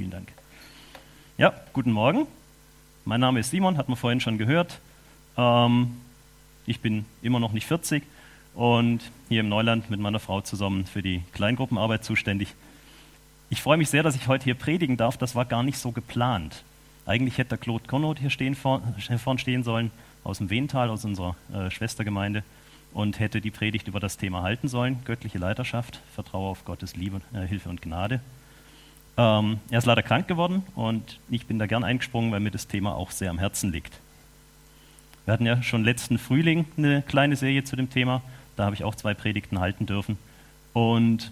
Vielen Dank. Ja, guten Morgen. Mein Name ist Simon, hat man vorhin schon gehört. Ähm, ich bin immer noch nicht 40 und hier im Neuland mit meiner Frau zusammen für die Kleingruppenarbeit zuständig. Ich freue mich sehr, dass ich heute hier predigen darf. Das war gar nicht so geplant. Eigentlich hätte der Claude Conrad hier stehen, vor, vorn stehen sollen, aus dem Wehntal, aus unserer äh, Schwestergemeinde, und hätte die Predigt über das Thema halten sollen: göttliche Leiterschaft, Vertraue auf Gottes Liebe, äh, Hilfe und Gnade. Ähm, er ist leider krank geworden und ich bin da gern eingesprungen, weil mir das Thema auch sehr am Herzen liegt. Wir hatten ja schon letzten Frühling eine kleine Serie zu dem Thema. Da habe ich auch zwei Predigten halten dürfen. Und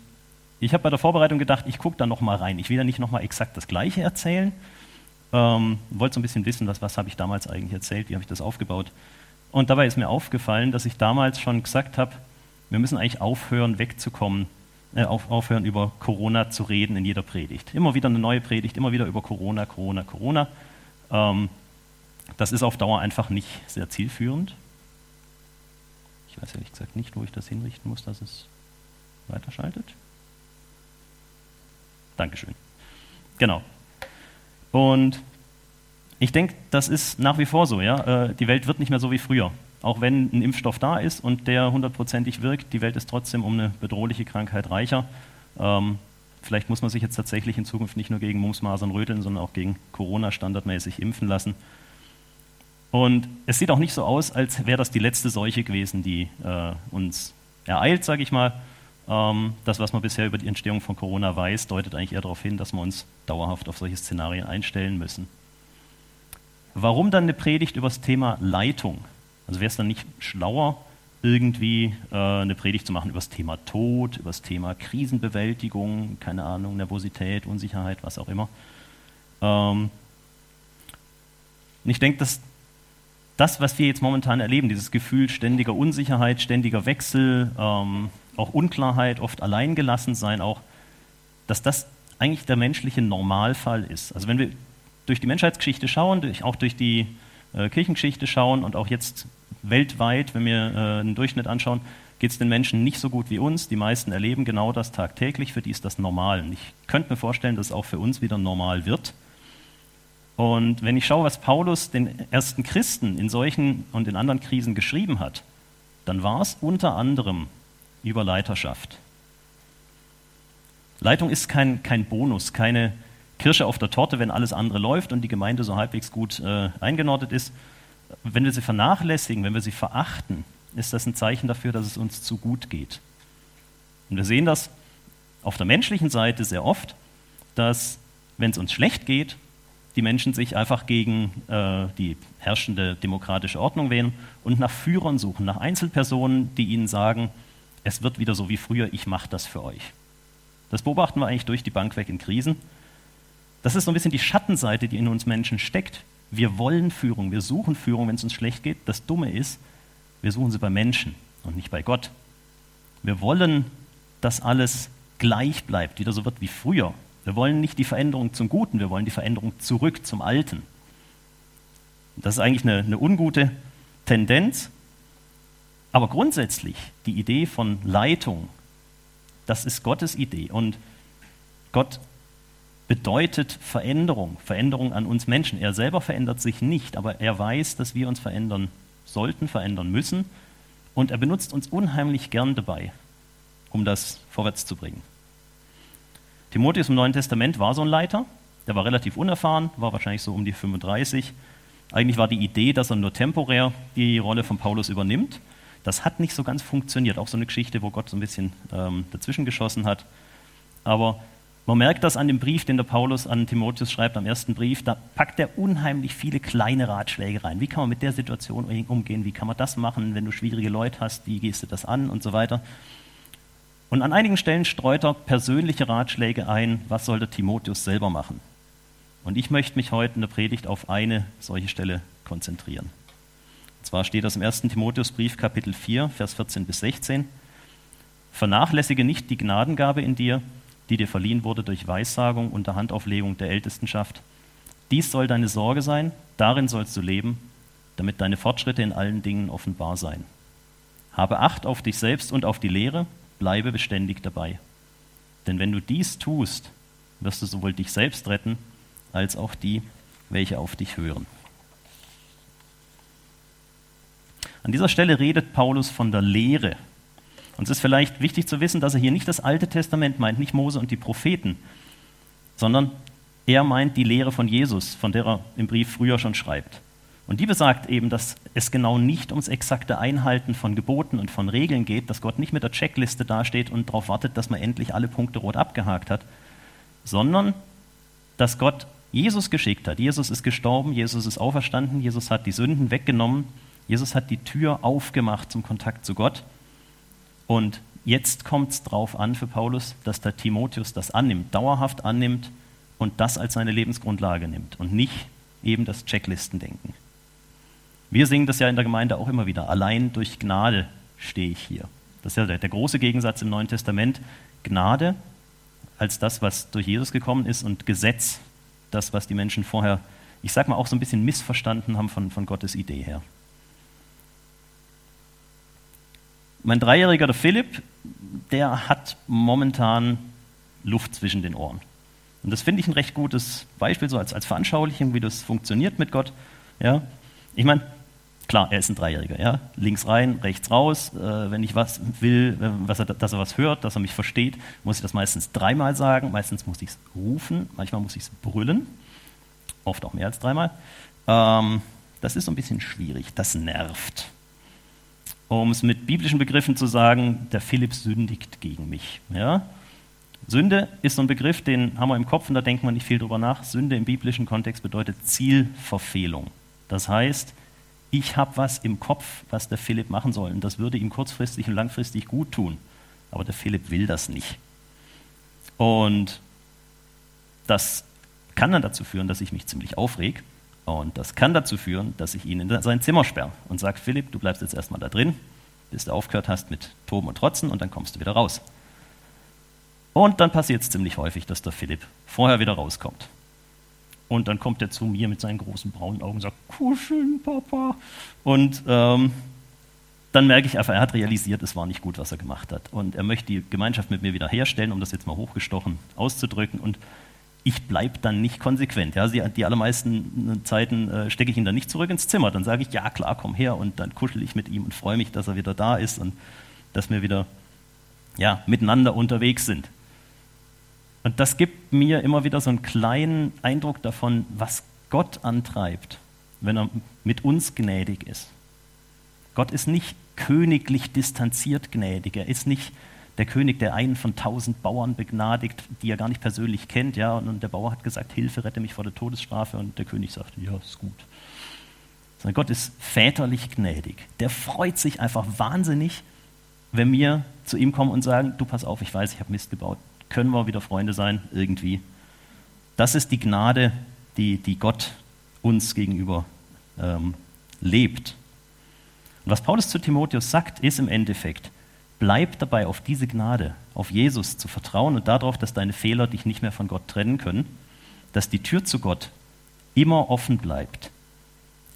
ich habe bei der Vorbereitung gedacht, ich gucke da nochmal rein. Ich will ja nicht nochmal exakt das Gleiche erzählen. Ähm, wollte so ein bisschen wissen, was, was habe ich damals eigentlich erzählt, wie habe ich das aufgebaut. Und dabei ist mir aufgefallen, dass ich damals schon gesagt habe, wir müssen eigentlich aufhören, wegzukommen, äh, auf, aufhören, über Corona zu reden in jeder Predigt. Immer wieder eine neue Predigt, immer wieder über Corona, Corona, Corona. Ähm, das ist auf Dauer einfach nicht sehr zielführend. Ich weiß ehrlich gesagt nicht, wo ich das hinrichten muss, dass es weiterschaltet. Dankeschön. Genau. Und ich denke, das ist nach wie vor so. Ja? Äh, die Welt wird nicht mehr so wie früher. Auch wenn ein Impfstoff da ist und der hundertprozentig wirkt, die Welt ist trotzdem um eine bedrohliche Krankheit reicher. Ähm, vielleicht muss man sich jetzt tatsächlich in Zukunft nicht nur gegen Mumps, Masern, Röteln, sondern auch gegen Corona standardmäßig impfen lassen. Und es sieht auch nicht so aus, als wäre das die letzte Seuche gewesen, die äh, uns ereilt, sage ich mal. Ähm, das, was man bisher über die Entstehung von Corona weiß, deutet eigentlich eher darauf hin, dass wir uns dauerhaft auf solche Szenarien einstellen müssen. Warum dann eine Predigt über das Thema Leitung? Also wäre es dann nicht schlauer, irgendwie äh, eine Predigt zu machen über das Thema Tod, über das Thema Krisenbewältigung, keine Ahnung, Nervosität, Unsicherheit, was auch immer. Ähm, und ich denke, dass das, was wir jetzt momentan erleben, dieses Gefühl ständiger Unsicherheit, ständiger Wechsel, ähm, auch Unklarheit, oft alleingelassen sein, auch, dass das eigentlich der menschliche Normalfall ist. Also wenn wir durch die Menschheitsgeschichte schauen, durch, auch durch die äh, Kirchengeschichte schauen und auch jetzt weltweit, wenn wir äh, einen Durchschnitt anschauen, geht es den Menschen nicht so gut wie uns. Die meisten erleben genau das tagtäglich, für die ist das normal. Und ich könnte mir vorstellen, dass es auch für uns wieder normal wird. Und wenn ich schaue, was Paulus den ersten Christen in solchen und in anderen Krisen geschrieben hat, dann war es unter anderem über Leiterschaft. Leitung ist kein, kein Bonus, keine Kirsche auf der Torte, wenn alles andere läuft und die Gemeinde so halbwegs gut äh, eingenordet ist. Wenn wir sie vernachlässigen, wenn wir sie verachten, ist das ein Zeichen dafür, dass es uns zu gut geht. Und wir sehen das auf der menschlichen Seite sehr oft, dass wenn es uns schlecht geht, die Menschen sich einfach gegen äh, die herrschende demokratische Ordnung wählen und nach Führern suchen, nach Einzelpersonen, die ihnen sagen, es wird wieder so wie früher, ich mache das für euch. Das beobachten wir eigentlich durch die Bank weg in Krisen. Das ist so ein bisschen die Schattenseite, die in uns Menschen steckt. Wir wollen Führung, wir suchen Führung, wenn es uns schlecht geht. Das Dumme ist, wir suchen sie bei Menschen und nicht bei Gott. Wir wollen, dass alles gleich bleibt, wieder so wird wie früher. Wir wollen nicht die Veränderung zum Guten, wir wollen die Veränderung zurück zum Alten. Das ist eigentlich eine, eine ungute Tendenz, aber grundsätzlich die Idee von Leitung, das ist Gottes Idee. Und Gott bedeutet Veränderung, Veränderung an uns Menschen. Er selber verändert sich nicht, aber er weiß, dass wir uns verändern sollten, verändern müssen. Und er benutzt uns unheimlich gern dabei, um das vorwärts zu bringen. Timotheus im Neuen Testament war so ein Leiter, der war relativ unerfahren, war wahrscheinlich so um die 35. Eigentlich war die Idee, dass er nur temporär die Rolle von Paulus übernimmt. Das hat nicht so ganz funktioniert. Auch so eine Geschichte, wo Gott so ein bisschen ähm, dazwischen geschossen hat. Aber man merkt das an dem Brief, den der Paulus an Timotheus schreibt, am ersten Brief. Da packt er unheimlich viele kleine Ratschläge rein. Wie kann man mit der Situation umgehen? Wie kann man das machen, wenn du schwierige Leute hast? Wie gehst du das an? Und so weiter. Und an einigen Stellen streut er persönliche Ratschläge ein, was sollte Timotheus selber machen. Und ich möchte mich heute in der Predigt auf eine solche Stelle konzentrieren. Und zwar steht das im 1. Timotheusbrief Kapitel 4, Vers 14 bis 16. Vernachlässige nicht die Gnadengabe in dir, die dir verliehen wurde durch Weissagung unter Handauflegung der Ältestenschaft. Dies soll deine Sorge sein, darin sollst du leben, damit deine Fortschritte in allen Dingen offenbar seien. Habe Acht auf dich selbst und auf die Lehre, bleibe beständig dabei. Denn wenn du dies tust, wirst du sowohl dich selbst retten, als auch die, welche auf dich hören. An dieser Stelle redet Paulus von der Lehre. Und es ist vielleicht wichtig zu wissen, dass er hier nicht das Alte Testament meint, nicht Mose und die Propheten, sondern er meint die Lehre von Jesus, von der er im Brief früher schon schreibt. Und die besagt eben, dass es genau nicht ums exakte Einhalten von Geboten und von Regeln geht, dass Gott nicht mit der Checkliste dasteht und darauf wartet, dass man endlich alle Punkte rot abgehakt hat, sondern dass Gott Jesus geschickt hat. Jesus ist gestorben, Jesus ist auferstanden, Jesus hat die Sünden weggenommen, Jesus hat die Tür aufgemacht zum Kontakt zu Gott. Und jetzt kommt es darauf an für Paulus, dass der Timotheus das annimmt, dauerhaft annimmt und das als seine Lebensgrundlage nimmt und nicht eben das Checklistendenken. Wir singen das ja in der Gemeinde auch immer wieder. Allein durch Gnade stehe ich hier. Das ist ja der, der große Gegensatz im Neuen Testament. Gnade als das, was durch Jesus gekommen ist und Gesetz, das, was die Menschen vorher, ich sag mal, auch so ein bisschen missverstanden haben von, von Gottes Idee her. Mein Dreijähriger, der Philipp, der hat momentan Luft zwischen den Ohren. Und das finde ich ein recht gutes Beispiel, so als, als Veranschaulichung, wie das funktioniert mit Gott. Ja? Ich meine, klar, er ist ein Dreijähriger. Ja? Links rein, rechts raus. Äh, wenn ich was will, was er, dass er was hört, dass er mich versteht, muss ich das meistens dreimal sagen. Meistens muss ich es rufen, manchmal muss ich es brüllen. Oft auch mehr als dreimal. Ähm, das ist so ein bisschen schwierig. Das nervt. Um es mit biblischen Begriffen zu sagen, der Philipp sündigt gegen mich. Ja? Sünde ist so ein Begriff, den haben wir im Kopf und da denkt man nicht viel drüber nach. Sünde im biblischen Kontext bedeutet Zielverfehlung. Das heißt, ich habe was im Kopf, was der Philipp machen soll. Und das würde ihm kurzfristig und langfristig gut tun. Aber der Philipp will das nicht. Und das kann dann dazu führen, dass ich mich ziemlich aufreg. Und das kann dazu führen, dass ich ihn in sein Zimmer sperre und sage, Philipp, du bleibst jetzt erstmal da drin, bis du aufgehört hast mit Toben und Trotzen und dann kommst du wieder raus. Und dann passiert es ziemlich häufig, dass der Philipp vorher wieder rauskommt. Und dann kommt er zu mir mit seinen großen braunen Augen und sagt, kuscheln, Papa. Und ähm, dann merke ich einfach, er hat realisiert, es war nicht gut, was er gemacht hat. Und er möchte die Gemeinschaft mit mir wieder herstellen, um das jetzt mal hochgestochen auszudrücken. Und ich bleibe dann nicht konsequent. Ja, die, die allermeisten Zeiten äh, stecke ich ihn dann nicht zurück ins Zimmer. Dann sage ich, ja klar, komm her. Und dann kuschel ich mit ihm und freue mich, dass er wieder da ist und dass wir wieder ja, miteinander unterwegs sind. Und das gibt mir immer wieder so einen kleinen Eindruck davon, was Gott antreibt, wenn er mit uns gnädig ist. Gott ist nicht königlich distanziert gnädig. Er ist nicht der König, der einen von tausend Bauern begnadigt, die er gar nicht persönlich kennt. Ja, und der Bauer hat gesagt, Hilfe, rette mich vor der Todesstrafe. Und der König sagt, ja, ist gut. Sondern Gott ist väterlich gnädig. Der freut sich einfach wahnsinnig, wenn wir zu ihm kommen und sagen, du pass auf, ich weiß, ich habe Mist gebaut können wir wieder Freunde sein, irgendwie. Das ist die Gnade, die, die Gott uns gegenüber ähm, lebt. Und was Paulus zu Timotheus sagt, ist im Endeffekt, bleib dabei auf diese Gnade, auf Jesus zu vertrauen und darauf, dass deine Fehler dich nicht mehr von Gott trennen können, dass die Tür zu Gott immer offen bleibt,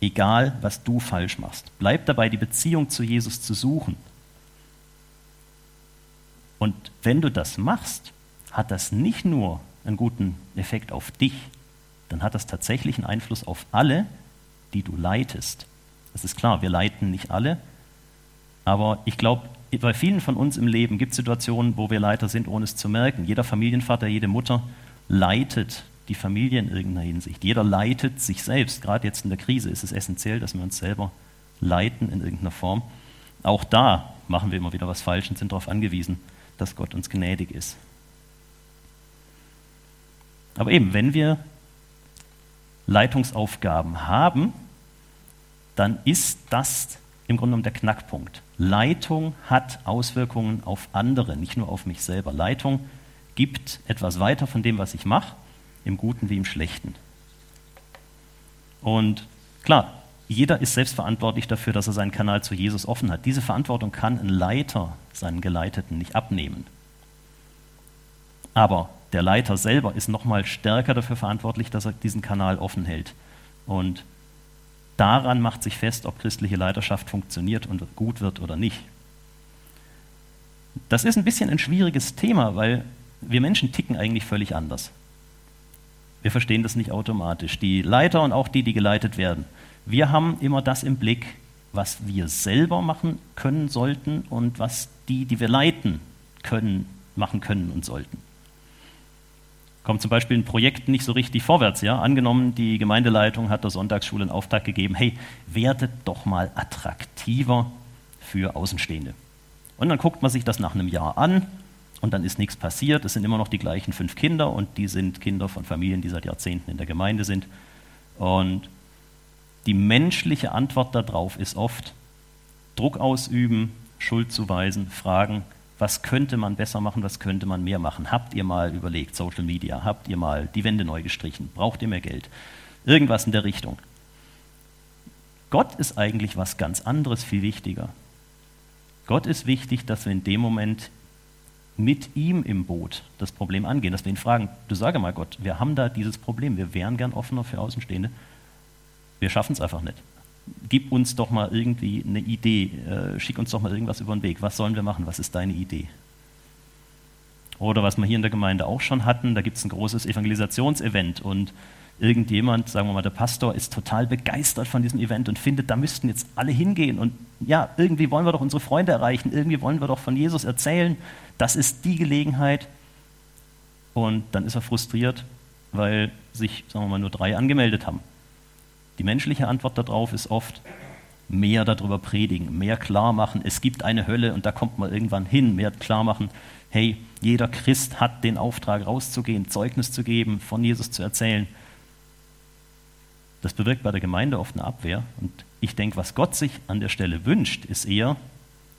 egal was du falsch machst. Bleib dabei, die Beziehung zu Jesus zu suchen. Und wenn du das machst, hat das nicht nur einen guten Effekt auf dich, dann hat das tatsächlich einen Einfluss auf alle, die du leitest. Das ist klar, wir leiten nicht alle, aber ich glaube, bei vielen von uns im Leben gibt es Situationen, wo wir Leiter sind, ohne es zu merken. Jeder Familienvater, jede Mutter leitet die Familie in irgendeiner Hinsicht. Jeder leitet sich selbst. Gerade jetzt in der Krise ist es essentiell, dass wir uns selber leiten in irgendeiner Form. Auch da machen wir immer wieder was falsch und sind darauf angewiesen, dass Gott uns gnädig ist. Aber eben, wenn wir Leitungsaufgaben haben, dann ist das im Grunde genommen der Knackpunkt. Leitung hat Auswirkungen auf andere, nicht nur auf mich selber. Leitung gibt etwas weiter von dem, was ich mache, im Guten wie im Schlechten. Und klar, jeder ist selbstverantwortlich dafür, dass er seinen Kanal zu Jesus offen hat. Diese Verantwortung kann ein Leiter seinen Geleiteten nicht abnehmen. Aber der Leiter selber ist noch mal stärker dafür verantwortlich, dass er diesen Kanal offen hält. Und daran macht sich fest, ob christliche Leiterschaft funktioniert und gut wird oder nicht. Das ist ein bisschen ein schwieriges Thema, weil wir Menschen ticken eigentlich völlig anders. Wir verstehen das nicht automatisch. Die Leiter und auch die, die geleitet werden. Wir haben immer das im Blick, was wir selber machen können sollten und was die, die wir leiten können, machen können und sollten. Kommt zum Beispiel ein Projekt nicht so richtig vorwärts. Ja? Angenommen, die Gemeindeleitung hat der Sonntagsschule einen Auftrag gegeben, hey, werdet doch mal attraktiver für Außenstehende. Und dann guckt man sich das nach einem Jahr an und dann ist nichts passiert. Es sind immer noch die gleichen fünf Kinder und die sind Kinder von Familien, die seit Jahrzehnten in der Gemeinde sind. Und die menschliche Antwort darauf ist oft Druck ausüben, Schuld zuweisen, fragen, was könnte man besser machen, was könnte man mehr machen? Habt ihr mal überlegt, Social Media, habt ihr mal die Wände neu gestrichen, braucht ihr mehr Geld? Irgendwas in der Richtung. Gott ist eigentlich was ganz anderes, viel wichtiger. Gott ist wichtig, dass wir in dem Moment mit ihm im Boot das Problem angehen, dass wir ihn fragen, du sage mal Gott, wir haben da dieses Problem, wir wären gern offener für Außenstehende, wir schaffen es einfach nicht. Gib uns doch mal irgendwie eine Idee, äh, schick uns doch mal irgendwas über den Weg, was sollen wir machen, was ist deine Idee? Oder was wir hier in der Gemeinde auch schon hatten, da gibt es ein großes Evangelisationsevent und irgendjemand, sagen wir mal der Pastor, ist total begeistert von diesem Event und findet, da müssten jetzt alle hingehen und ja, irgendwie wollen wir doch unsere Freunde erreichen, irgendwie wollen wir doch von Jesus erzählen, das ist die Gelegenheit. Und dann ist er frustriert, weil sich, sagen wir mal, nur drei angemeldet haben. Die menschliche Antwort darauf ist oft, mehr darüber predigen, mehr klar machen, es gibt eine Hölle und da kommt man irgendwann hin, mehr klar machen, hey, jeder Christ hat den Auftrag rauszugehen, Zeugnis zu geben, von Jesus zu erzählen. Das bewirkt bei der Gemeinde oft eine Abwehr. Und ich denke, was Gott sich an der Stelle wünscht, ist eher,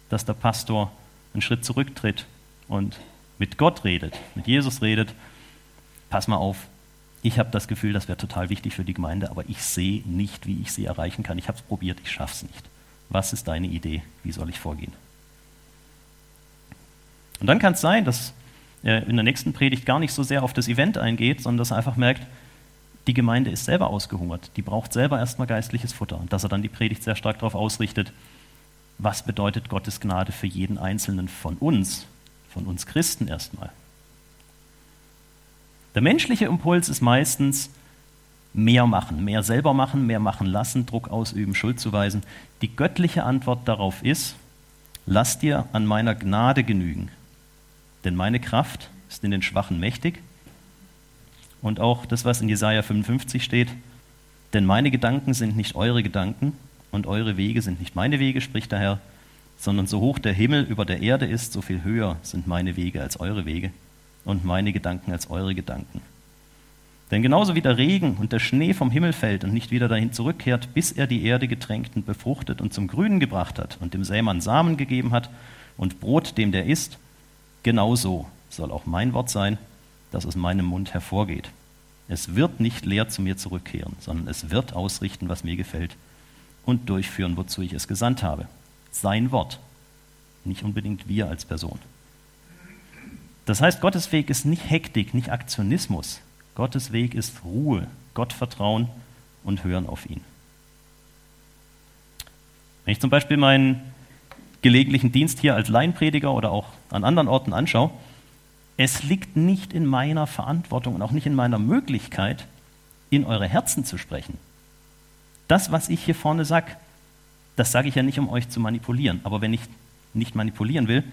dass der Pastor einen Schritt zurücktritt und mit Gott redet, mit Jesus redet. Pass mal auf, ich habe das Gefühl, das wäre total wichtig für die Gemeinde, aber ich sehe nicht, wie ich sie erreichen kann. Ich habe es probiert, ich schaffe es nicht. Was ist deine Idee? Wie soll ich vorgehen? Und dann kann es sein, dass er in der nächsten Predigt gar nicht so sehr auf das Event eingeht, sondern dass er einfach merkt, die Gemeinde ist selber ausgehungert, die braucht selber erstmal geistliches Futter und dass er dann die Predigt sehr stark darauf ausrichtet, was bedeutet Gottes Gnade für jeden Einzelnen von uns, von uns Christen erstmal. Der menschliche Impuls ist meistens mehr machen, mehr selber machen, mehr machen lassen, Druck ausüben, Schuld zuweisen. Die göttliche Antwort darauf ist, lass dir an meiner Gnade genügen, denn meine Kraft ist in den Schwachen mächtig und auch das, was in Jesaja 55 steht. Denn meine Gedanken sind nicht eure Gedanken und eure Wege sind nicht meine Wege, spricht der Herr, sondern so hoch der Himmel über der Erde ist, so viel höher sind meine Wege als eure Wege und meine Gedanken als eure Gedanken. Denn genauso wie der Regen und der Schnee vom Himmel fällt und nicht wieder dahin zurückkehrt, bis er die Erde getränkt und befruchtet und zum Grünen gebracht hat und dem Sämann Samen gegeben hat und Brot dem der isst, genauso soll auch mein Wort sein, das aus meinem Mund hervorgeht. Es wird nicht leer zu mir zurückkehren, sondern es wird ausrichten, was mir gefällt und durchführen, wozu ich es gesandt habe. Sein Wort, nicht unbedingt wir als Person. Das heißt, Gottes Weg ist nicht Hektik, nicht Aktionismus. Gottes Weg ist Ruhe, Gottvertrauen und Hören auf ihn. Wenn ich zum Beispiel meinen gelegentlichen Dienst hier als Laienprediger oder auch an anderen Orten anschaue, es liegt nicht in meiner Verantwortung und auch nicht in meiner Möglichkeit, in eure Herzen zu sprechen. Das, was ich hier vorne sage, das sage ich ja nicht, um euch zu manipulieren. Aber wenn ich nicht manipulieren will,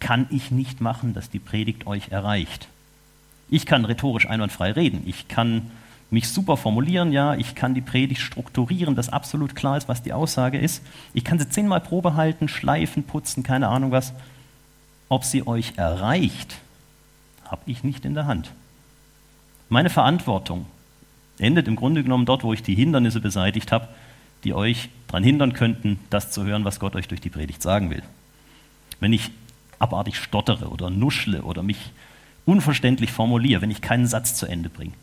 kann ich nicht machen, dass die Predigt euch erreicht. Ich kann rhetorisch einwandfrei reden. Ich kann mich super formulieren, ja. Ich kann die Predigt strukturieren, dass absolut klar ist, was die Aussage ist. Ich kann sie zehnmal Probe halten, schleifen, putzen, keine Ahnung was. Ob sie euch erreicht, habe ich nicht in der Hand. Meine Verantwortung endet im Grunde genommen dort, wo ich die Hindernisse beseitigt habe, die euch daran hindern könnten, das zu hören, was Gott euch durch die Predigt sagen will. Wenn ich abartig stottere oder nuschle oder mich unverständlich formuliere, wenn ich keinen Satz zu Ende bringe,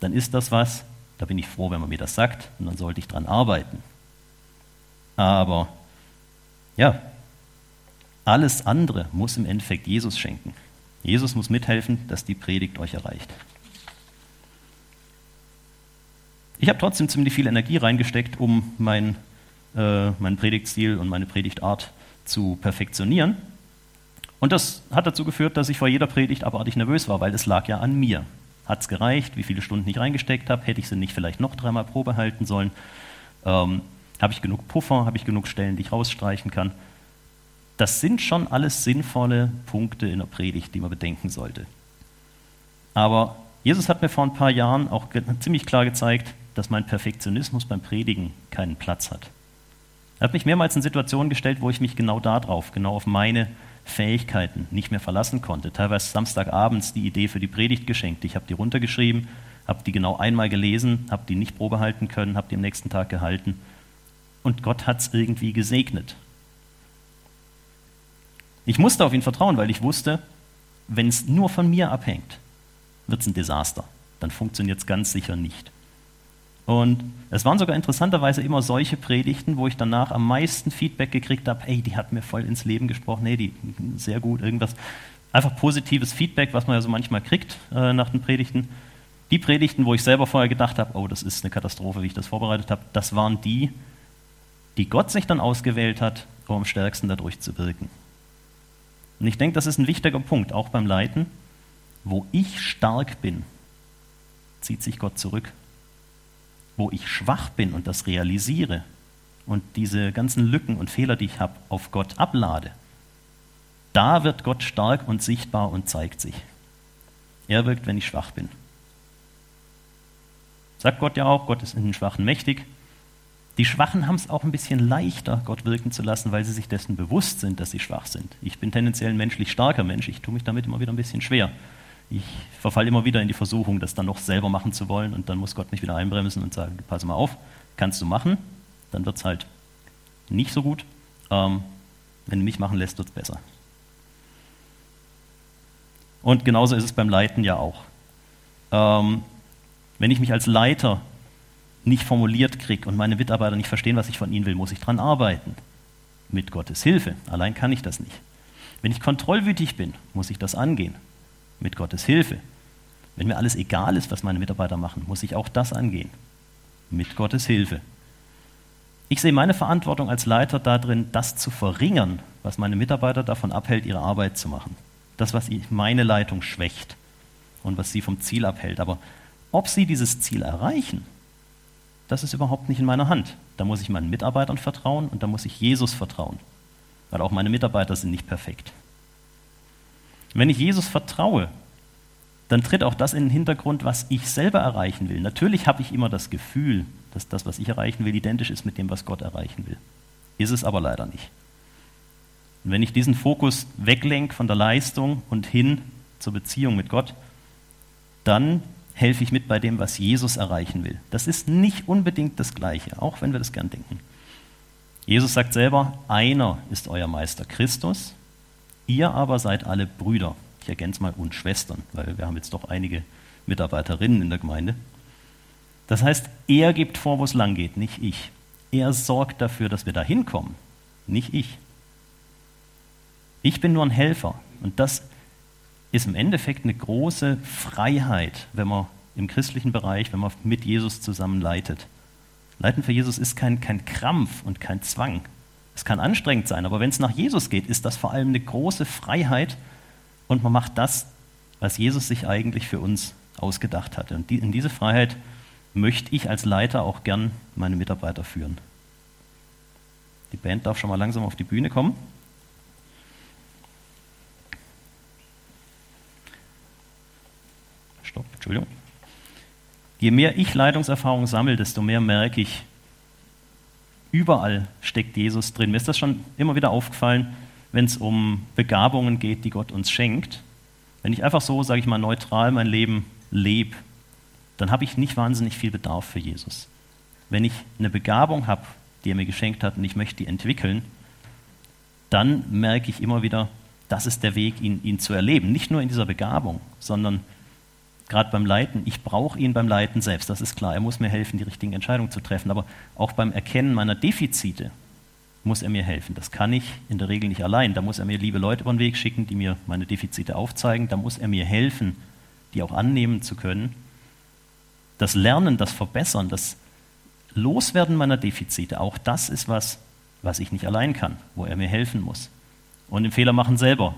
dann ist das was, da bin ich froh, wenn man mir das sagt und dann sollte ich dran arbeiten. Aber ja, alles andere muss im Endeffekt Jesus schenken. Jesus muss mithelfen, dass die Predigt euch erreicht. Ich habe trotzdem ziemlich viel Energie reingesteckt, um mein, äh, meinen Predigtstil und meine Predigtart zu perfektionieren. Und das hat dazu geführt, dass ich vor jeder Predigt abartig nervös war, weil es lag ja an mir. Hat es gereicht? Wie viele Stunden ich reingesteckt habe? Hätte ich sie nicht vielleicht noch dreimal Probe halten sollen? Ähm, habe ich genug Puffer? Habe ich genug Stellen, die ich rausstreichen kann? Das sind schon alles sinnvolle Punkte in der Predigt, die man bedenken sollte. Aber Jesus hat mir vor ein paar Jahren auch ziemlich klar gezeigt, dass mein Perfektionismus beim Predigen keinen Platz hat. Er hat mich mehrmals in Situationen gestellt, wo ich mich genau darauf, genau auf meine Fähigkeiten nicht mehr verlassen konnte. Teilweise Samstagabends die Idee für die Predigt geschenkt. Ich habe die runtergeschrieben, habe die genau einmal gelesen, habe die nicht Probe halten können, habe die am nächsten Tag gehalten. Und Gott hat es irgendwie gesegnet. Ich musste auf ihn vertrauen, weil ich wusste, wenn es nur von mir abhängt, wird es ein Desaster. Dann funktioniert es ganz sicher nicht. Und es waren sogar interessanterweise immer solche Predigten, wo ich danach am meisten Feedback gekriegt habe, hey, die hat mir voll ins Leben gesprochen, hey, die sehr gut, irgendwas. Einfach positives Feedback, was man ja so manchmal kriegt äh, nach den Predigten. Die Predigten, wo ich selber vorher gedacht habe, oh, das ist eine Katastrophe, wie ich das vorbereitet habe, das waren die, die Gott sich dann ausgewählt hat, um am stärksten dadurch zu wirken. Und ich denke, das ist ein wichtiger Punkt, auch beim Leiten. Wo ich stark bin, zieht sich Gott zurück. Wo ich schwach bin und das realisiere und diese ganzen Lücken und Fehler, die ich habe, auf Gott ablade, da wird Gott stark und sichtbar und zeigt sich. Er wirkt, wenn ich schwach bin. Sagt Gott ja auch, Gott ist in den Schwachen mächtig. Die Schwachen haben es auch ein bisschen leichter, Gott wirken zu lassen, weil sie sich dessen bewusst sind, dass sie schwach sind. Ich bin tendenziell ein menschlich starker Mensch, ich tue mich damit immer wieder ein bisschen schwer. Ich verfalle immer wieder in die Versuchung, das dann noch selber machen zu wollen und dann muss Gott mich wieder einbremsen und sagen, pass mal auf, kannst du machen, dann wird es halt nicht so gut. Ähm, wenn du mich machen lässt, wird es besser. Und genauso ist es beim Leiten ja auch. Ähm, wenn ich mich als Leiter nicht formuliert kriege und meine Mitarbeiter nicht verstehen, was ich von ihnen will, muss ich daran arbeiten. Mit Gottes Hilfe. Allein kann ich das nicht. Wenn ich kontrollwütig bin, muss ich das angehen. Mit Gottes Hilfe. Wenn mir alles egal ist, was meine Mitarbeiter machen, muss ich auch das angehen. Mit Gottes Hilfe. Ich sehe meine Verantwortung als Leiter darin, das zu verringern, was meine Mitarbeiter davon abhält, ihre Arbeit zu machen. Das, was meine Leitung schwächt und was sie vom Ziel abhält. Aber ob sie dieses Ziel erreichen, das ist überhaupt nicht in meiner Hand. Da muss ich meinen Mitarbeitern vertrauen und da muss ich Jesus vertrauen, weil auch meine Mitarbeiter sind nicht perfekt. Wenn ich Jesus vertraue, dann tritt auch das in den Hintergrund, was ich selber erreichen will. Natürlich habe ich immer das Gefühl, dass das, was ich erreichen will, identisch ist mit dem, was Gott erreichen will. Ist es aber leider nicht. Und wenn ich diesen Fokus weglenke von der Leistung und hin zur Beziehung mit Gott, dann helfe ich mit bei dem, was Jesus erreichen will. Das ist nicht unbedingt das Gleiche, auch wenn wir das gern denken. Jesus sagt selber, einer ist euer Meister Christus, ihr aber seid alle Brüder. Ich ergänze mal und Schwestern, weil wir haben jetzt doch einige Mitarbeiterinnen in der Gemeinde. Das heißt, er gibt vor, wo es lang geht, nicht ich. Er sorgt dafür, dass wir da hinkommen, nicht ich. Ich bin nur ein Helfer und das ist im Endeffekt eine große Freiheit, wenn man im christlichen Bereich, wenn man mit Jesus zusammen leitet. Leiten für Jesus ist kein, kein Krampf und kein Zwang. Es kann anstrengend sein, aber wenn es nach Jesus geht, ist das vor allem eine große Freiheit und man macht das, was Jesus sich eigentlich für uns ausgedacht hatte. Und in diese Freiheit möchte ich als Leiter auch gern meine Mitarbeiter führen. Die Band darf schon mal langsam auf die Bühne kommen. Stopp, Entschuldigung. Je mehr ich Leitungserfahrung sammle, desto mehr merke ich, überall steckt Jesus drin. Mir ist das schon immer wieder aufgefallen, wenn es um Begabungen geht, die Gott uns schenkt. Wenn ich einfach so, sage ich mal, neutral mein Leben lebe, dann habe ich nicht wahnsinnig viel Bedarf für Jesus. Wenn ich eine Begabung habe, die er mir geschenkt hat und ich möchte die entwickeln, dann merke ich immer wieder, das ist der Weg, ihn, ihn zu erleben. Nicht nur in dieser Begabung, sondern gerade beim Leiten, ich brauche ihn beim Leiten selbst, das ist klar. Er muss mir helfen, die richtigen Entscheidungen zu treffen. Aber auch beim Erkennen meiner Defizite muss er mir helfen. Das kann ich in der Regel nicht allein. Da muss er mir liebe Leute über den Weg schicken, die mir meine Defizite aufzeigen. Da muss er mir helfen, die auch annehmen zu können. Das Lernen, das Verbessern, das Loswerden meiner Defizite, auch das ist was, was ich nicht allein kann, wo er mir helfen muss. Und im Fehler machen selber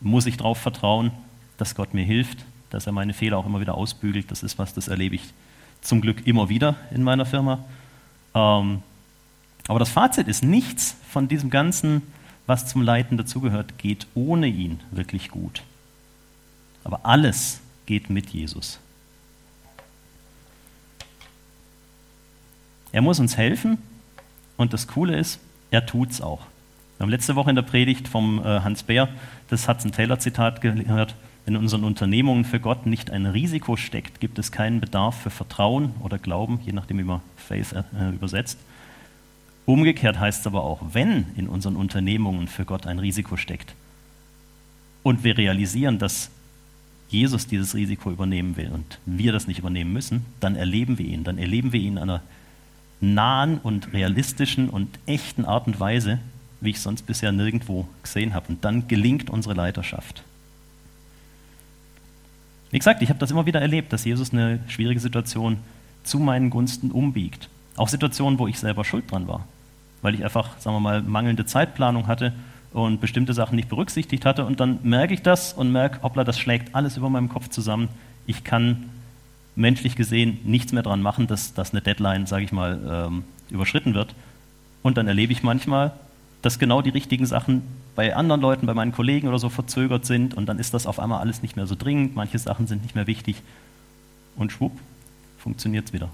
muss ich darauf vertrauen, dass Gott mir hilft dass er meine Fehler auch immer wieder ausbügelt. Das ist was, das erlebe ich zum Glück immer wieder in meiner Firma. Ähm, aber das Fazit ist, nichts von diesem Ganzen, was zum Leiten dazugehört, geht ohne ihn wirklich gut. Aber alles geht mit Jesus. Er muss uns helfen und das Coole ist, er tut es auch. Wir haben letzte Woche in der Predigt vom äh, Hans Bär das Hudson-Taylor-Zitat gehört. In unseren Unternehmungen für Gott nicht ein Risiko steckt, gibt es keinen Bedarf für Vertrauen oder Glauben, je nachdem, wie man Faith äh, übersetzt. Umgekehrt heißt es aber auch, wenn in unseren Unternehmungen für Gott ein Risiko steckt und wir realisieren, dass Jesus dieses Risiko übernehmen will und wir das nicht übernehmen müssen, dann erleben wir ihn. Dann erleben wir ihn in einer nahen und realistischen und echten Art und Weise, wie ich sonst bisher nirgendwo gesehen habe. Und dann gelingt unsere Leiterschaft. Wie gesagt, ich habe das immer wieder erlebt, dass Jesus eine schwierige Situation zu meinen Gunsten umbiegt. Auch Situationen, wo ich selber schuld dran war. Weil ich einfach, sagen wir mal, mangelnde Zeitplanung hatte und bestimmte Sachen nicht berücksichtigt hatte. Und dann merke ich das und merke, hoppla, das schlägt alles über meinem Kopf zusammen. Ich kann menschlich gesehen nichts mehr dran machen, dass, dass eine Deadline, sage ich mal, ähm, überschritten wird. Und dann erlebe ich manchmal, dass genau die richtigen Sachen bei anderen Leuten, bei meinen Kollegen oder so verzögert sind und dann ist das auf einmal alles nicht mehr so dringend, manche Sachen sind nicht mehr wichtig und schwupp, funktioniert es wieder.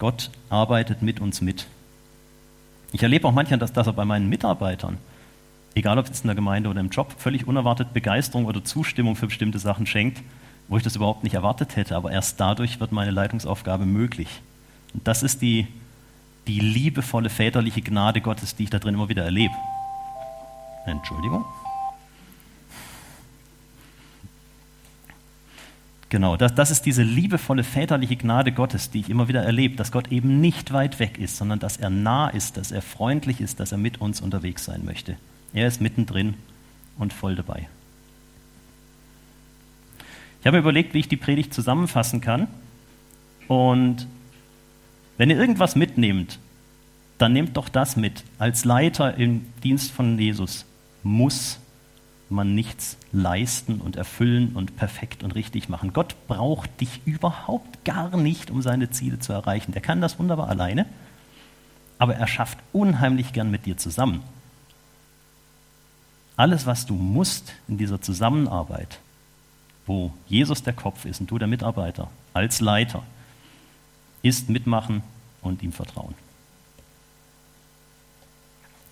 Gott arbeitet mit uns mit. Ich erlebe auch manchmal, dass, dass er bei meinen Mitarbeitern, egal ob es in der Gemeinde oder im Job, völlig unerwartet Begeisterung oder Zustimmung für bestimmte Sachen schenkt, wo ich das überhaupt nicht erwartet hätte, aber erst dadurch wird meine Leitungsaufgabe möglich. Und das ist die, die liebevolle väterliche Gnade Gottes, die ich da drin immer wieder erlebe. Entschuldigung. Genau, das, das ist diese liebevolle väterliche Gnade Gottes, die ich immer wieder erlebe, dass Gott eben nicht weit weg ist, sondern dass er nah ist, dass er freundlich ist, dass er mit uns unterwegs sein möchte. Er ist mittendrin und voll dabei. Ich habe mir überlegt, wie ich die Predigt zusammenfassen kann. Und wenn ihr irgendwas mitnehmt, dann nehmt doch das mit. Als Leiter im Dienst von Jesus muss man nichts leisten und erfüllen und perfekt und richtig machen. Gott braucht dich überhaupt gar nicht, um seine Ziele zu erreichen. Der kann das wunderbar alleine, aber er schafft unheimlich gern mit dir zusammen. Alles, was du musst in dieser Zusammenarbeit, wo Jesus der Kopf ist und du der Mitarbeiter als Leiter, ist mitmachen und ihm vertrauen.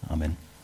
Amen.